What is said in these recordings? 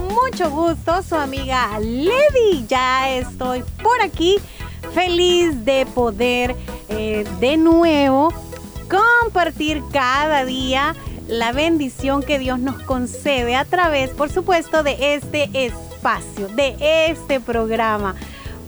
mucho gusto su amiga Lady. Ya estoy por aquí, feliz de poder eh, de nuevo compartir cada día la bendición que Dios nos concede a través, por supuesto, de este espacio, de este programa.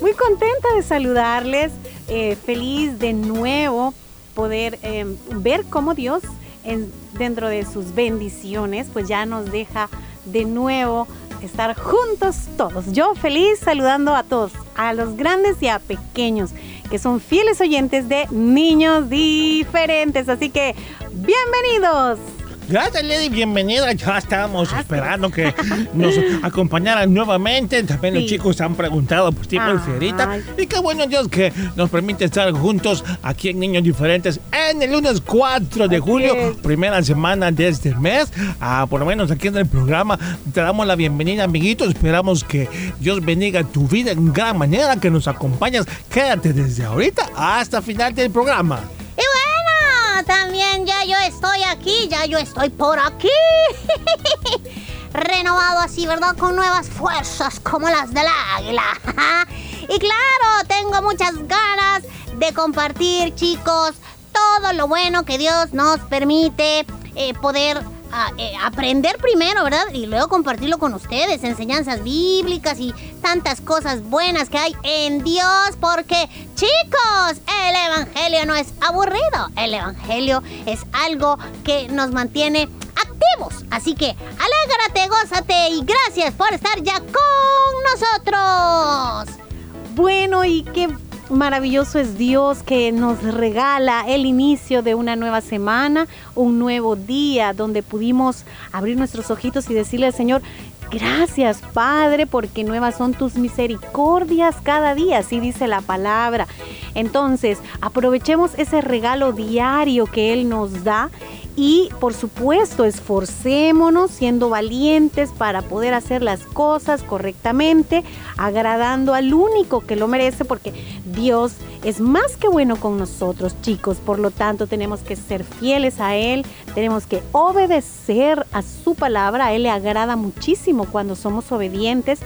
Muy contenta de saludarles, eh, feliz de nuevo poder eh, ver cómo Dios en- dentro de sus bendiciones pues ya nos deja de nuevo estar juntos todos. Yo feliz saludando a todos, a los grandes y a pequeños que son fieles oyentes de Niños Diferentes. Así que bienvenidos. Gracias, Lady. Bienvenida. Ya estábamos esperando que nos acompañaran nuevamente. También los Sí. chicos han preguntado por ti, Ay. Ferita. Y qué bueno, Dios, que nos permite estar juntos aquí en Niños Diferentes en el lunes 4 de julio, es. primera semana de este mes. Ah, por lo menos aquí en el programa te damos la bienvenida, amiguitos. Esperamos que Dios bendiga tu vida en gran manera, que nos acompañes. Quédate desde ahorita hasta final del programa. También ya yo estoy aquí, ya yo estoy por aquí. Renovado así, ¿verdad? Con nuevas fuerzas como las del águila. y claro, tengo muchas ganas de compartir, chicos, todo lo bueno que Dios nos permite eh, poder eh, aprender primero, ¿verdad? Y luego compartirlo con ustedes, enseñanzas bíblicas y tantas cosas buenas que hay en Dios, porque chicos, el Evangelio no es aburrido, el Evangelio es algo que nos mantiene activos. Así que alégrate, gózate y gracias por estar ya con nosotros. Bueno, y qué maravilloso es Dios que nos regala el inicio de una nueva semana, un nuevo día donde pudimos abrir nuestros ojitos y decirle al Señor, gracias Padre, porque nuevas son tus misericordias cada día, así dice la palabra. Entonces, aprovechemos ese regalo diario que Él nos da y por supuesto esforcémonos siendo valientes para poder hacer las cosas correctamente, agradando al único que lo merece porque Dios es más que bueno con nosotros chicos, por lo tanto tenemos que ser fieles a Él, tenemos que obedecer a su palabra, Él le agrada muchísimo cuando somos obedientes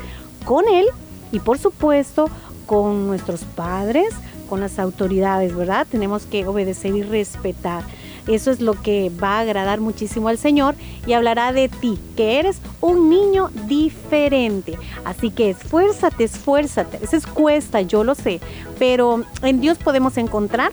con Él y por supuesto con nuestros padres, con las autoridades, ¿verdad? Tenemos que obedecer y respetar. Eso es lo que va a agradar muchísimo al Señor y hablará de ti, que eres un niño diferente. Así que esfuérzate, esfuérzate. Eso es cuesta, yo lo sé, pero en Dios podemos encontrar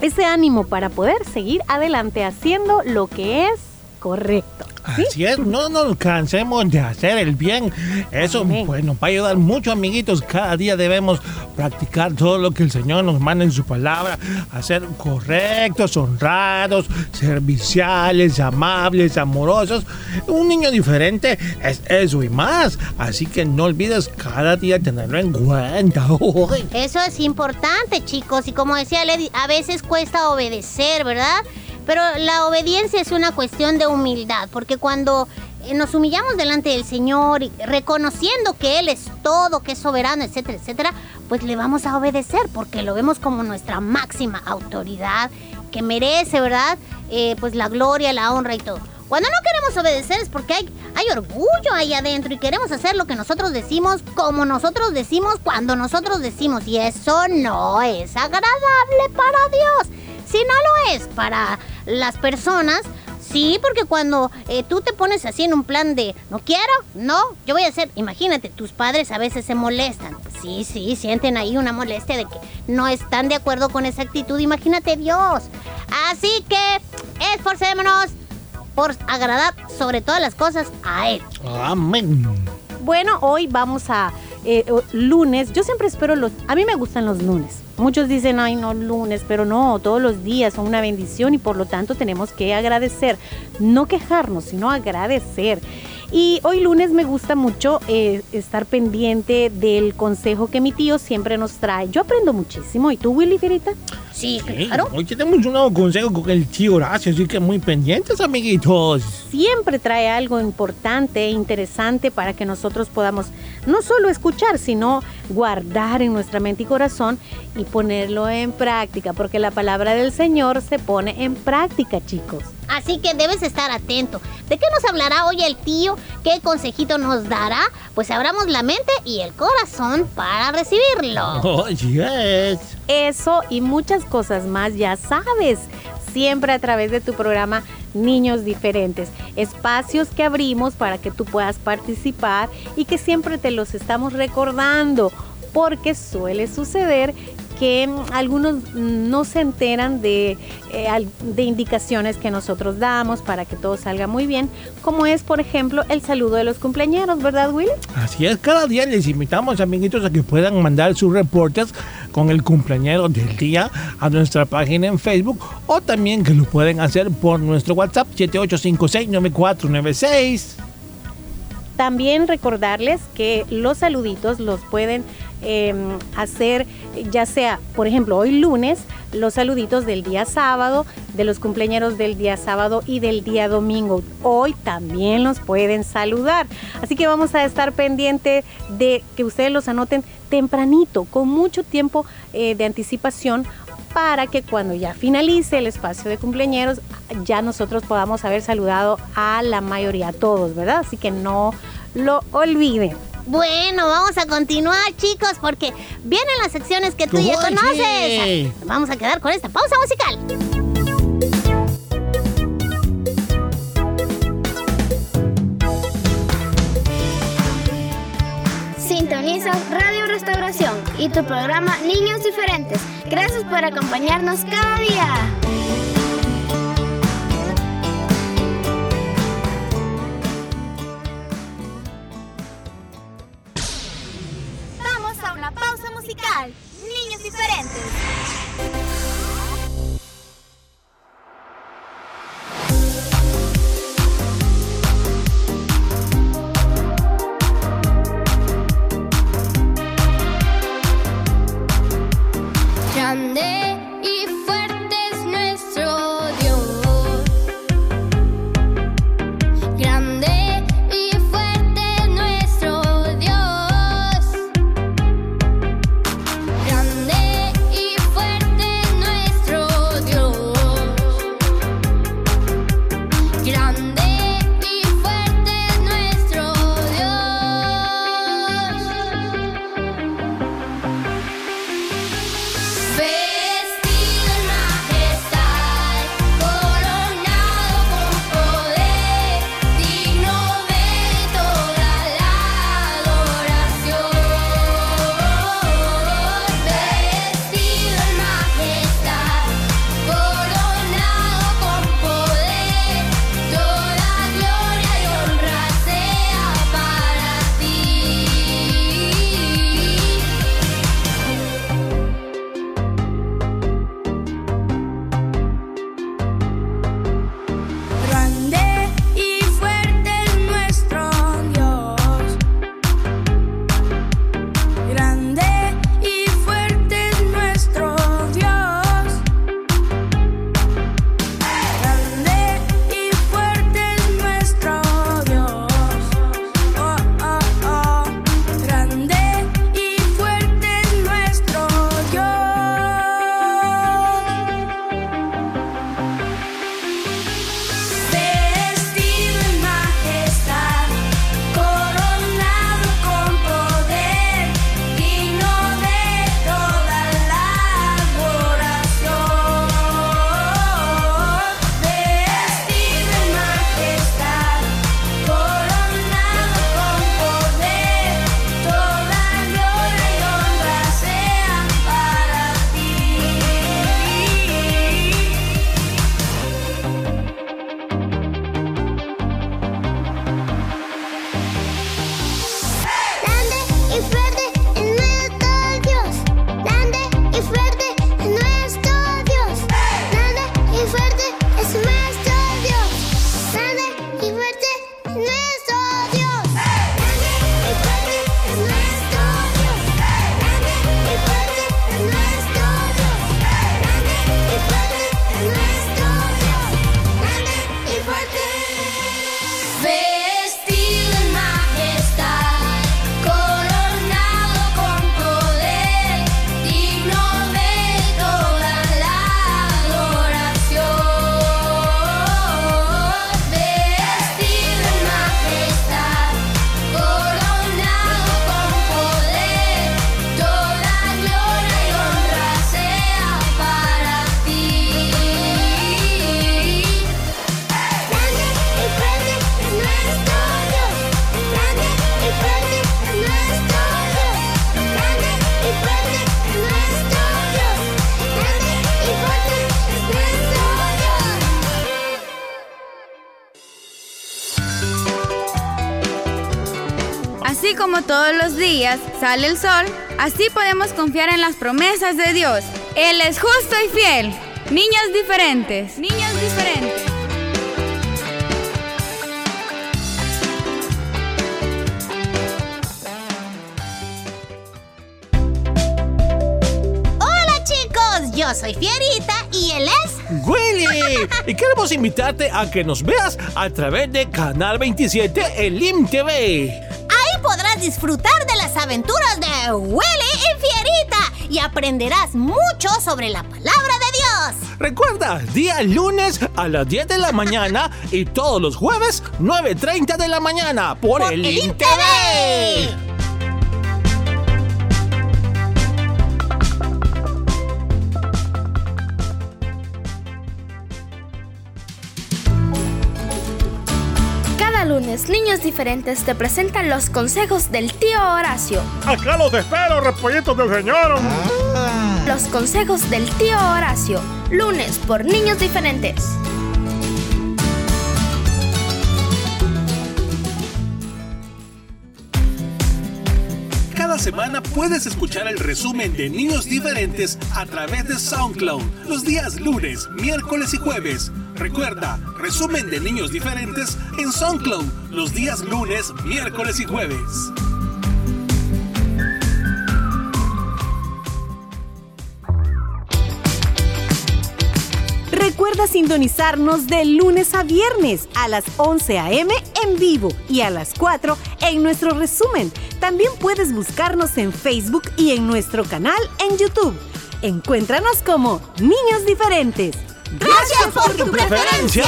ese ánimo para poder seguir adelante haciendo lo que es correcto. Así es, no nos cansemos de hacer el bien. Eso, Amén. pues, nos va a ayudar mucho, amiguitos. Cada día debemos practicar todo lo que el Señor nos manda en su palabra. A ser correctos, honrados, serviciales, amables, amorosos. Un niño diferente es eso y más. Así que no olvides cada día tenerlo en cuenta. Eso es importante, chicos. Y como decía Lady, a veces cuesta obedecer, ¿verdad? Pero la obediencia es una cuestión de humildad, porque cuando eh, nos humillamos delante del Señor y reconociendo que Él es todo, que es soberano, etcétera, etcétera, pues le vamos a obedecer, porque lo vemos como nuestra máxima autoridad, que merece, ¿verdad? Eh, pues la gloria, la honra y todo. Cuando no queremos obedecer es porque hay, hay orgullo ahí adentro y queremos hacer lo que nosotros decimos, como nosotros decimos, cuando nosotros decimos. Y eso no es agradable para Dios. Si no lo es para las personas, sí, porque cuando eh, tú te pones así en un plan de no quiero, no, yo voy a hacer, imagínate, tus padres a veces se molestan. Sí, sí, sienten ahí una molestia de que no están de acuerdo con esa actitud. Imagínate Dios. Así que esforcémonos por agradar sobre todas las cosas a Él. Amén. Bueno, hoy vamos a eh, lunes. Yo siempre espero los. A mí me gustan los lunes. Muchos dicen, ay, no lunes, pero no, todos los días son una bendición y por lo tanto tenemos que agradecer. No quejarnos, sino agradecer. Y hoy lunes me gusta mucho eh, estar pendiente del consejo que mi tío siempre nos trae. Yo aprendo muchísimo. ¿Y tú, Willy Fierita? Sí, Sí, claro. Hoy tenemos un nuevo consejo con el tío Horacio, así que muy pendientes, amiguitos. siempre trae algo importante e interesante para que nosotros podamos no solo escuchar, sino guardar en nuestra mente y corazón y ponerlo en práctica, porque la palabra del Señor se pone en práctica, chicos. Así que debes estar atento. ¿De qué nos hablará hoy el tío? ¿Qué consejito nos dará? Pues abramos la mente y el corazón para recibirlo. Oh, yes. Eso y muchas cosas más ya sabes, siempre a través de tu programa Niños Diferentes, espacios que abrimos para que tú puedas participar y que siempre te los estamos recordando, porque suele suceder que mm, algunos mm, no se enteran de, eh, de indicaciones que nosotros damos para que todo salga muy bien, como es, por ejemplo, el saludo de los cumpleaños, ¿verdad, Willy? Así es, cada día les invitamos, amiguitos, a que puedan mandar sus reportes con el cumpleañero del día a nuestra página en Facebook o también que lo pueden hacer por nuestro WhatsApp 7856-9496. También recordarles que los saluditos los pueden eh, hacer ya sea, por ejemplo, hoy lunes, los saluditos del día sábado, de los cumpleaños del día sábado y del día domingo. Hoy también los pueden saludar. Así que vamos a estar pendiente de que ustedes los anoten tempranito, con mucho tiempo eh, de anticipación para que cuando ya finalice el espacio de cumpleaños ya nosotros podamos haber saludado a la mayoría, a todos, ¿verdad? Así que no lo olviden. Bueno, vamos a continuar, chicos, porque vienen las secciones que tú ya conoces. Vamos a quedar con esta pausa musical. Sintonizas Radio Restauración y tu programa Niños Diferentes. Gracias por acompañarnos cada día. Como todos los días sale el sol, así podemos confiar en las promesas de Dios. Él es justo y fiel. Niños diferentes. Niños diferentes. Hola chicos, yo soy Fierita y él es... Willy, y queremos invitarte a que nos veas a través de Canal 27 en LIM TV. Disfrutar de las aventuras de Willy y Fierita y aprenderás mucho sobre la palabra de Dios. Recuerda, día lunes a las 10 de la mañana y todos los jueves 9.30 de la mañana por, Por el el Cada lunes, niños diferentes te presentan los consejos del tío Horacio. Acá los espero, repollitos del señor. Los consejos del tío Horacio. Lunes por niños diferentes. Cada semana puedes escuchar el resumen de Niños Diferentes a través de SoundCloud los días lunes, miércoles y jueves. Recuerda, resumen de Niños Diferentes en SoundCloud los días lunes, miércoles y jueves. Recuerda sintonizarnos de lunes a viernes a las 11 a.m. en vivo y a las 4 en nuestro resumen. También puedes buscarnos en Facebook y en nuestro canal en YouTube. Encuéntranos como Niños Diferentes. Gracias por tu preferencia.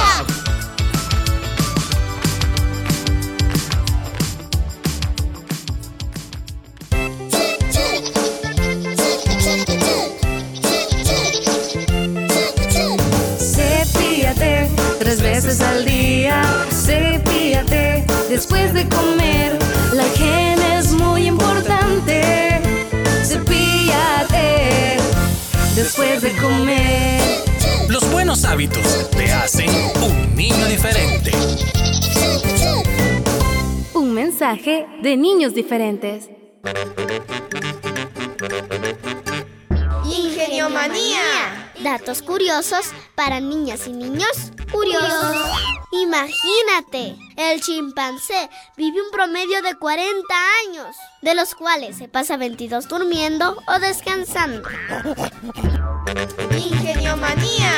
Cepíllate tres veces al día. Cepíllate después de comer. La higiene es muy importante. Cepíllate después de comer. Hábitos te hacen un niño diferente. Un mensaje de niños diferentes. Ingeniomanía. Datos curiosos para niñas y niños curiosos. Imagínate, el chimpancé vive un promedio de 40 años, de los cuales se pasa 22 durmiendo o descansando. Ingeniomanía.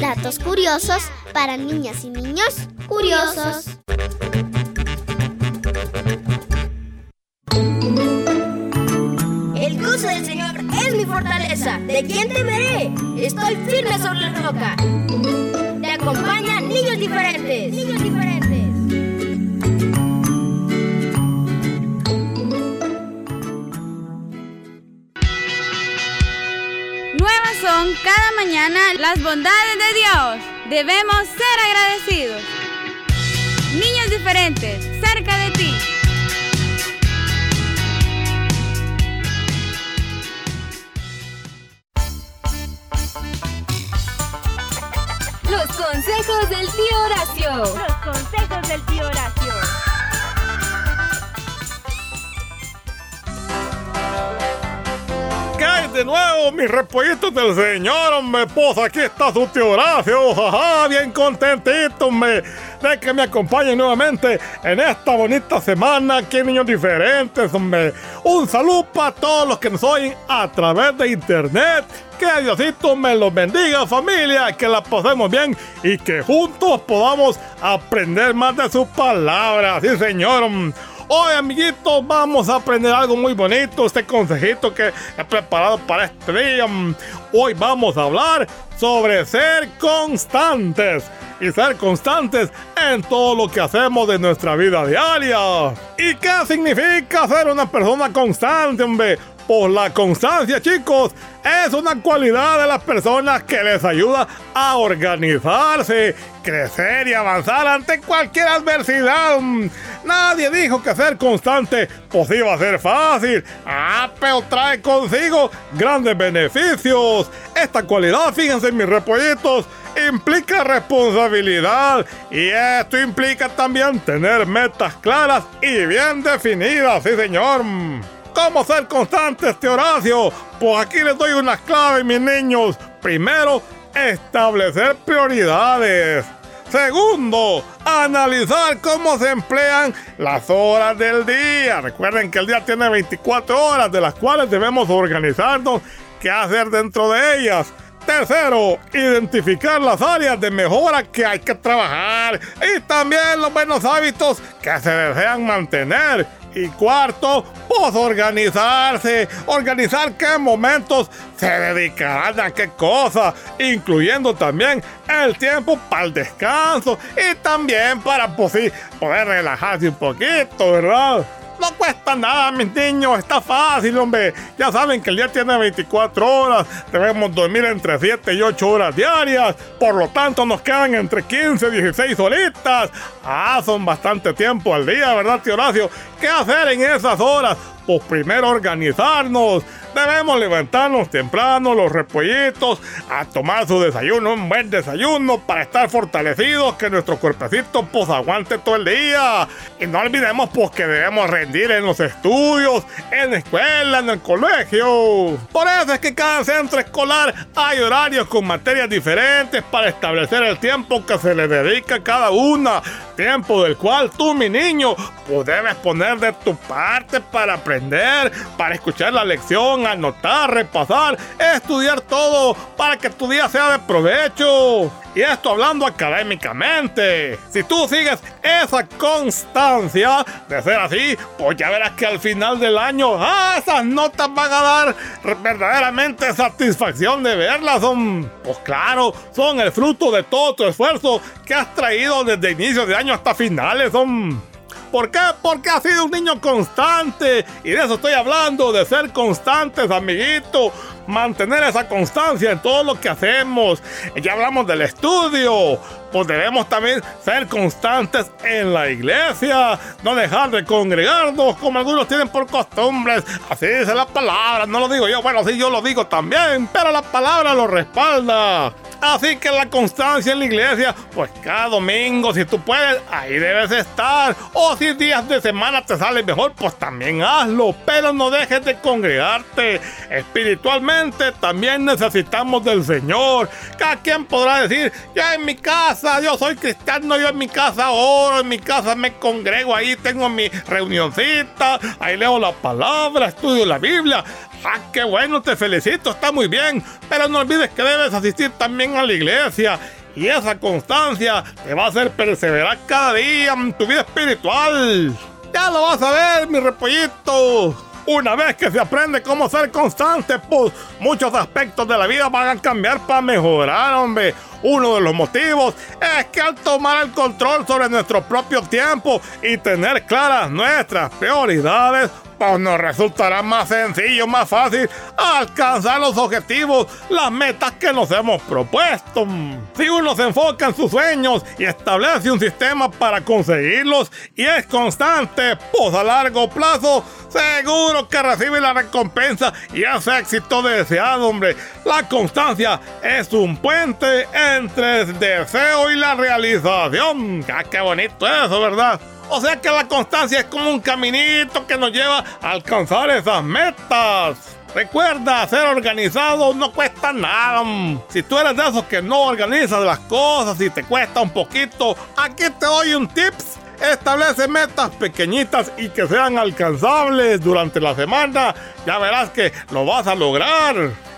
Datos curiosos para niñas y niños curiosos. El gozo del Señor es mi fortaleza. ¿De quién temeré? Estoy firme sobre la roca. Te acompañan niños diferentes. Niños cada mañana las bondades de Dios. Debemos ser agradecidos. Niños diferentes, cerca de ti. Los consejos del tío Horacio. Los consejos del tío Horacio. De nuevo, mis repollitos del señor, hombre? Pues aquí está su tío Horacio, jaja, bien contentito, hombre, de que me acompañen nuevamente en esta bonita semana en Niños Diferentes, hombre. Un saludo para todos los que nos oyen a través de internet. Que Diosito me los bendiga, familia, que la pasemos bien y que juntos podamos aprender más de sus palabras. Sí, señor. Hoy, amiguitos, vamos a aprender algo muy bonito, este consejito que he preparado para este día. Hoy vamos a hablar sobre ser constantes y ser constantes en todo lo que hacemos de nuestra vida diaria. ¿Y qué significa ser una persona constante, hombre? Pues la constancia, chicos, es una cualidad de las personas que les ayuda a organizarse, crecer y avanzar ante cualquier adversidad. Nadie dijo que ser constante pues iba a ser fácil. Ah, pero trae consigo grandes beneficios. Esta cualidad, fíjense mis repollitos, implica responsabilidad y esto implica también tener metas claras y bien definidas, sí señor. ¿Cómo ser constante este Horacio? Pues aquí les doy unas claves, mis niños. Primero, establecer prioridades. Segundo, analizar cómo se emplean las horas del día. Recuerden que el día tiene 24 horas, de las cuales debemos organizarnos qué hacer dentro de ellas. Tercero, identificar las áreas de mejora que hay que trabajar y también los buenos hábitos que se desean mantener. Y cuarto, pues organizarse, organizar qué momentos se dedicarán a qué cosa, incluyendo también el tiempo para el descanso y también para pues, poder relajarse un poquito, ¿verdad? No cuesta nada, mis niños, está fácil, hombre. Ya saben que el día tiene 24 horas, debemos dormir entre 7 y 8 horas diarias, por lo tanto nos quedan entre 15 y 16 horitas. Ah, son bastante tiempo al día, ¿verdad, tío Horacio? ¿Qué hacer en esas horas? Pues primero organizarnos. Debemos levantarnos temprano, los repollitos, a tomar su desayuno, un buen desayuno para estar fortalecidos, que nuestro cuerpecito pues aguante todo el día. Y no olvidemos pues que debemos rendir en los estudios, en la escuela, en el colegio. Por eso es que cada centro escolar hay horarios con materias diferentes para establecer el tiempo que se le dedica a cada una. Tiempo del cual tú, mi niño, pues debes poner de tu parte para aprender, para escuchar la lección, anotar, repasar, estudiar todo para que tu día sea de provecho. Y esto hablando académicamente. Si tú sigues esa constancia de ser así, pues ya verás que al final del año, ah, esas notas van a dar verdaderamente satisfacción de verlas. Son, pues claro, son el fruto de todo tu esfuerzo que has traído desde inicio de año hasta finales. Son ¿Por qué? Porque ha sido un niño constante. Y de eso estoy hablando, de ser constantes, amiguito. Mantener esa constancia en todo lo que hacemos. Ya hablamos del estudio. Pues debemos también ser constantes en la iglesia. No dejar de congregarnos como algunos tienen por costumbres. Así dice la palabra. No lo digo yo. Bueno, sí, yo lo digo también. Pero la palabra lo respalda. Así que la constancia en la iglesia, pues cada domingo, si tú puedes, ahí debes estar. O si días de semana te sale mejor, pues también hazlo. Pero no dejes de congregarte. Espiritualmente también necesitamos del Señor. Cada quien podrá decir, ya en mi casa, yo soy cristiano, yo en mi casa oro, en mi casa me congrego, ahí tengo mi reunioncita, ahí leo la palabra, estudio la Biblia. ¡Ah, qué bueno! Te felicito, está muy bien. Pero no olvides que debes asistir también a la iglesia. Y esa constancia te va a hacer perseverar cada día en tu vida espiritual. Ya lo vas a ver, mi repollito. Una vez que se aprende cómo ser constante, pues muchos aspectos de la vida van a cambiar para mejorar, hombre. Uno de los motivos es que al tomar el control sobre nuestro propio tiempo y tener claras nuestras prioridades, pues nos resultará más sencillo, más fácil alcanzar los objetivos, las metas que nos hemos propuesto. Si uno se enfoca en sus sueños y establece un sistema para conseguirlos y es constante, pues a largo plazo, seguro que recibe la recompensa y ese éxito deseado, hombre. La constancia es un puente entre el deseo y la realización. ¡Ah, qué bonito eso, verdad! O sea que la constancia es como un caminito que nos lleva a alcanzar esas metas. Recuerda, ser organizado no cuesta nada. Si tú eres de esos que no organizas las cosas y te cuesta un poquito, aquí te doy un tips. Establece metas pequeñitas y que sean alcanzables durante la semana. Ya verás que lo vas a lograr.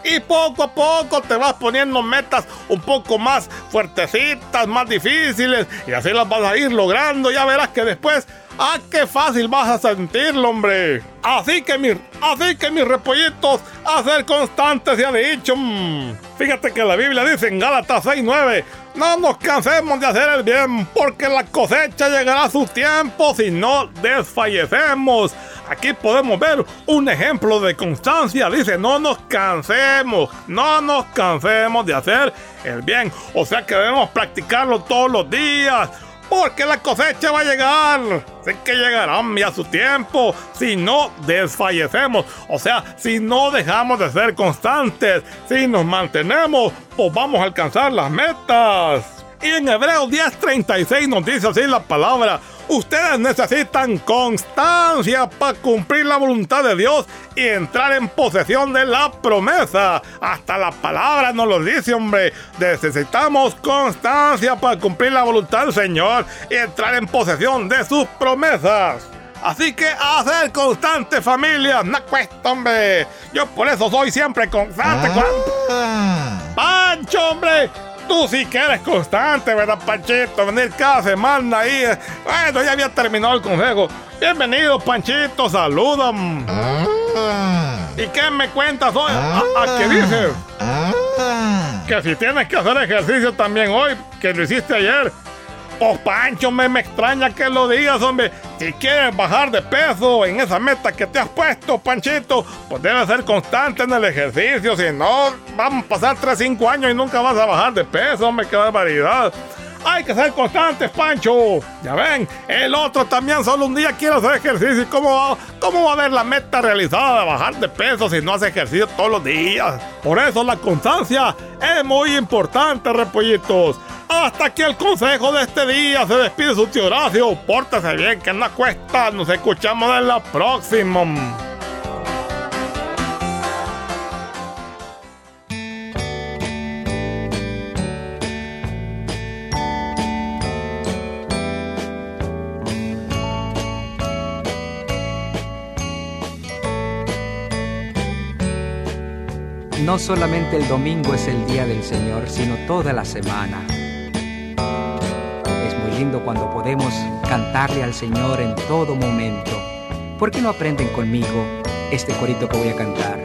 Y poco a poco te vas poniendo metas un poco más fuertecitas, más difíciles. Y así las vas a ir logrando. Ya verás que después, ¡ah, qué fácil vas a sentirlo, hombre! Así que, mi, así que mis repollitos, a ser constantes, ha dicho. Mm. Fíjate que la Biblia dice en Gálatas 6.9, no nos cansemos de hacer el bien, porque la cosecha llegará a su tiempo si no desfallecemos. Aquí podemos ver un ejemplo de constancia. Dice, no nos cansemos, no nos cansemos de hacer el bien. O sea que debemos practicarlo todos los días. Porque la cosecha va a llegar. Sé que llegará a su tiempo. Si no desfallecemos. O sea, si no dejamos de ser constantes. Si nos mantenemos, pues vamos a alcanzar las metas. Y en Hebreos 10:36 nos dice así la palabra. Ustedes necesitan constancia para cumplir la voluntad de Dios y entrar en posesión de la promesa. Hasta la palabra nos lo dice, hombre. Necesitamos constancia para cumplir la voluntad del Señor y entrar en posesión de sus promesas. Así que a ser constante, familia. No cuesta, hombre. Yo por eso soy siempre constante. Ah. ¡Pancho, hombre! Tú sí que eres constante, ¿verdad, Panchito? Venir cada semana ahí. Bueno, ya había terminado el consejo. Bienvenido, Panchito, saludan. ¿Y qué me cuentas hoy? ¿A, a qué dices? Que si tienes que hacer ejercicio también hoy, que lo hiciste ayer. Pues Pancho, me, me extraña que lo digas, hombre. Si quieres bajar de peso en esa meta que te has puesto, Panchito, pues debes ser constante en el ejercicio. Si no, vamos a pasar 3, 5 años y nunca vas a bajar de peso, hombre, qué barbaridad. Hay que ser constantes, Pancho. Ya ven, el otro también solo un día quiere hacer ejercicio. ¿Y cómo va, cómo va a ver la meta realizada de bajar de peso si no hace ejercicio todos los días? Por eso la constancia es muy importante, repollitos. Hasta aquí el consejo de este día. Se despide su tío Horacio. Pórtese bien, que no cuesta. Nos escuchamos en la próxima. No solamente el domingo es el día del Señor, sino toda la semana. Lindo cuando podemos cantarle al Señor en todo momento. ¿Por qué no aprenden conmigo este corito que voy a cantar?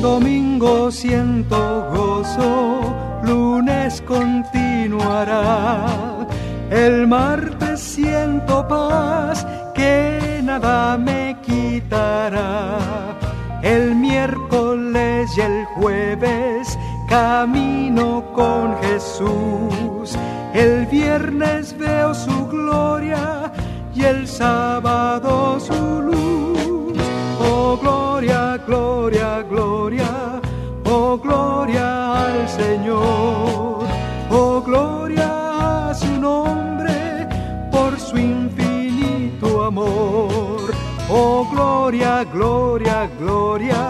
Domingo siento gozo, lunes continuará. El martes siento paz que nada me quitará. El miércoles y el jueves camino con Jesús. El viernes veo su gloria y el sábado su luz. Oh gloria, gloria, gloria, oh gloria al Señor. Oh gloria a su nombre por su infinito amor. Oh gloria, gloria, gloria,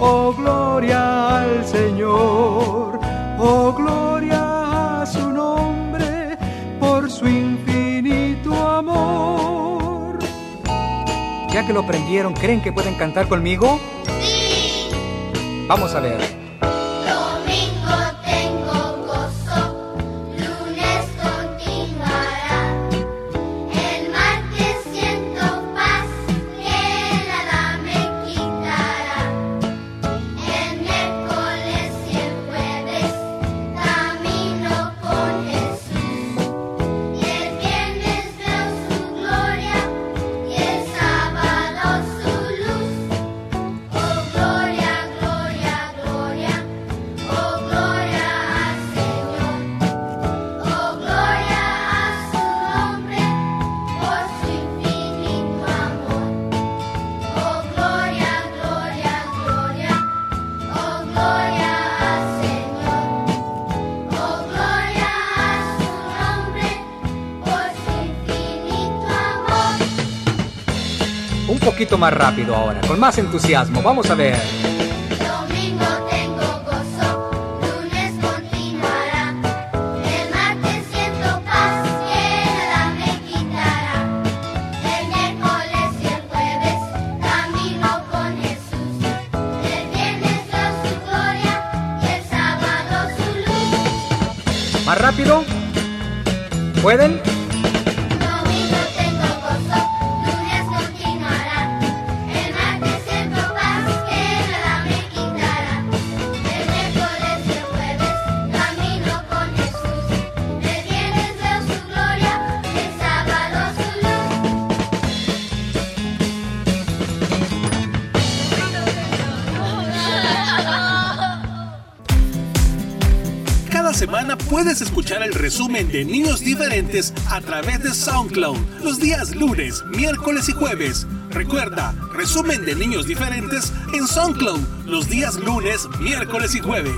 oh gloria al Señor. Oh gloria Ya que lo aprendieron, ¿creen que pueden cantar conmigo? Sí. Vamos a ver. Poquito más rápido ahora, con más entusiasmo. Vamos a ver. Domingo tengo gozo, lunes continuará. El martes siento paz que nada me quitará. El miércoles y el jueves camino con Jesús. El viernes veo su gloria y el sábado su luz. ¿Más rápido? ¿Pueden? Puedes escuchar el resumen de Niños Diferentes a través de SoundCloud los días lunes, miércoles y jueves. Recuerda, resumen de Niños Diferentes en SoundCloud los días lunes, miércoles y jueves.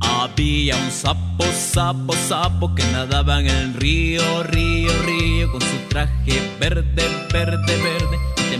Había un sapo, sapo, sapo que nadaba en el río, río, río, con su traje verde, verde, verde,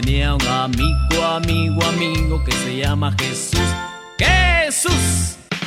tenía un amigo, amigo, amigo que se llama Jesús. Jesús.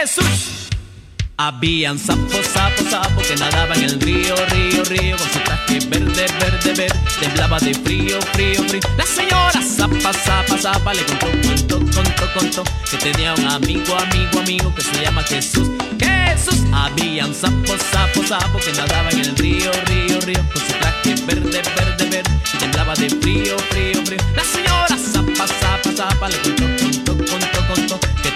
Jesús. Habían sapos, sapos, sapos que nadaban en el río, río, río Con su traje verde, verde, verde Temblaba de frío, frío, frío. La señora zapa, zapa, zapa Le contó, contó, contó, contó Que tenía un amigo, amigo, amigo Que se llama Jesús. Jesús. Habían sapos, sapos, sapos Que nadaban en el río, río, río Con su traje verde, verde, verde Temblaba de frío, frío, frío. La señora zapa, zapa, zapa Le contó,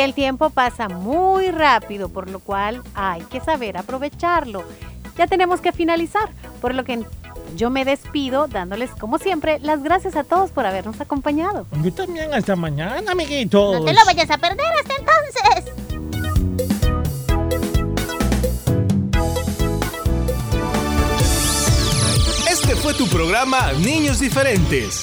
Y el tiempo pasa muy rápido, por lo cual hay que saber aprovecharlo. Ya tenemos que finalizar, por lo que yo me despido dándoles, como siempre, las gracias a todos por habernos acompañado. Yo también, hasta mañana, amiguitos. No te lo vayas a perder hasta entonces. Este fue tu programa Niños Diferentes.